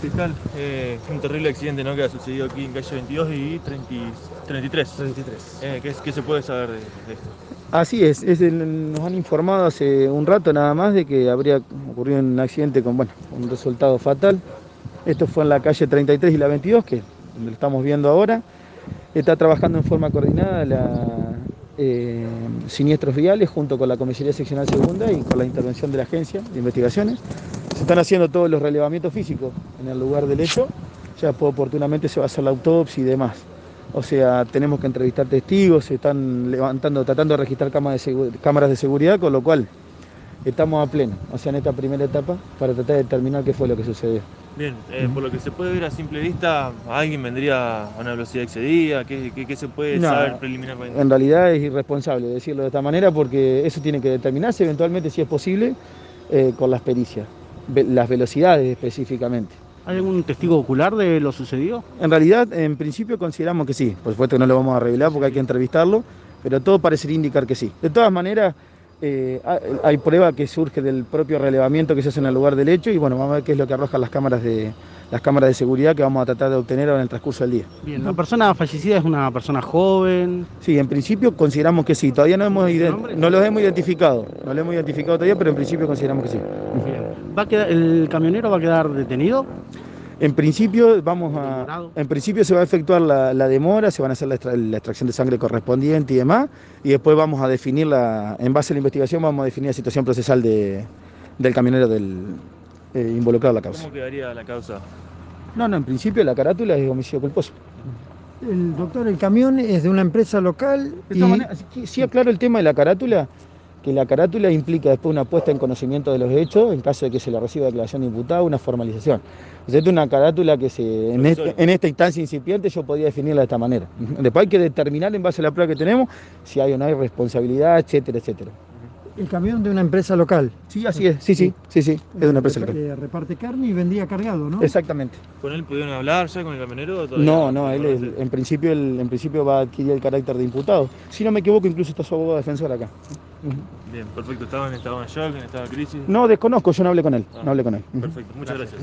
Fiscal, eh, un terrible accidente ¿no? que ha sucedido aquí en calle 22 y 30 33. 33. Eh, ¿qué, qué se puede saber de, de esto? Así es, es el- nos han informado hace un rato nada más de que habría ocurrido un accidente con bueno, un resultado fatal. Esto fue en la calle 33 y la 22, que lo estamos viendo ahora. Está trabajando en forma coordinada la eh, siniestros viales junto con la Comisaría Seccional Segunda y con la intervención de la Agencia de Investigaciones. Se están haciendo todos los relevamientos físicos en el lugar del hecho. Ya pues, oportunamente se va a hacer la autopsia y demás. O sea, tenemos que entrevistar testigos, se están levantando, tratando de registrar cámaras de, segu- cámaras de seguridad, con lo cual estamos a pleno, o sea, en esta primera etapa, para tratar de determinar qué fue lo que sucedió. Bien, eh, por lo que se puede ver a simple vista, alguien vendría a una velocidad excedida, ¿qué, qué- qué se puede No, saber preliminarmente? En realidad es irresponsable decirlo de esta manera porque eso tiene que determinarse eventualmente, si es posible, eh, con las pericias, las velocidades específicamente. ¿Hay algún testigo ocular de lo sucedido? En realidad, en principio consideramos que sí. Por supuesto que no lo vamos a revelar porque hay que entrevistarlo, pero todo parecería indicar que sí. De todas maneras, eh, hay- prueba que surge del propio relevamiento que se hace en el lugar del hecho y bueno, vamos a ver qué es lo que arrojan las cámaras de, las cámaras de seguridad que vamos a tratar de obtener ahora en el transcurso del día. Bien, la persona fallecida es una persona joven. Sí, en principio consideramos que sí. Todavía no, hemos los hemos identificado. No lo hemos identificado todavía, pero en principio consideramos que sí. ¿Va a quedar, ¿El camionero va a quedar detenido? En principio vamos a, en principio se va a efectuar la, la demora, se van a hacer la, extra- la extracción de sangre correspondiente y demás, y después vamos a definir la, en base a la investigación vamos a definir la situación procesal de, del camionero del eh, involucrado en la causa. ¿Cómo quedaría la causa? No, no, en principio la carátula es homicidio culposo. El doctor, el camión es de una empresa local De y todas maneras, sí, sí aclaro el tema de la carátula, que la carátula implica después una puesta en conocimiento de los hechos, en caso de que se le reciba declaración de imputado, una formalización. O sea, es una carátula que se, en, este- en esta instancia incipiente yo podía definirla de esta manera. Después hay que determinar en base a la prueba que tenemos si hay o no hay responsabilidad, etcétera, etcétera. el camión de una empresa local. Sí, así es, sí, sí, sí, sí, es de una empresa local. reparte carne y vendía cargado, ¿no? Exactamente. ¿Con él pudieron hablar ya con el camionero? No, no, él es- en principio, él, en principio va a adquirir el carácter de imputado. Si no me equivoco, incluso está su abogado defensor acá. Bien, perfecto. ¿Estaba en estado de shock, en estado de crisis? No, desconozco, yo no hablé con él. Ah. No hablé con él. Perfecto, muchas gracias.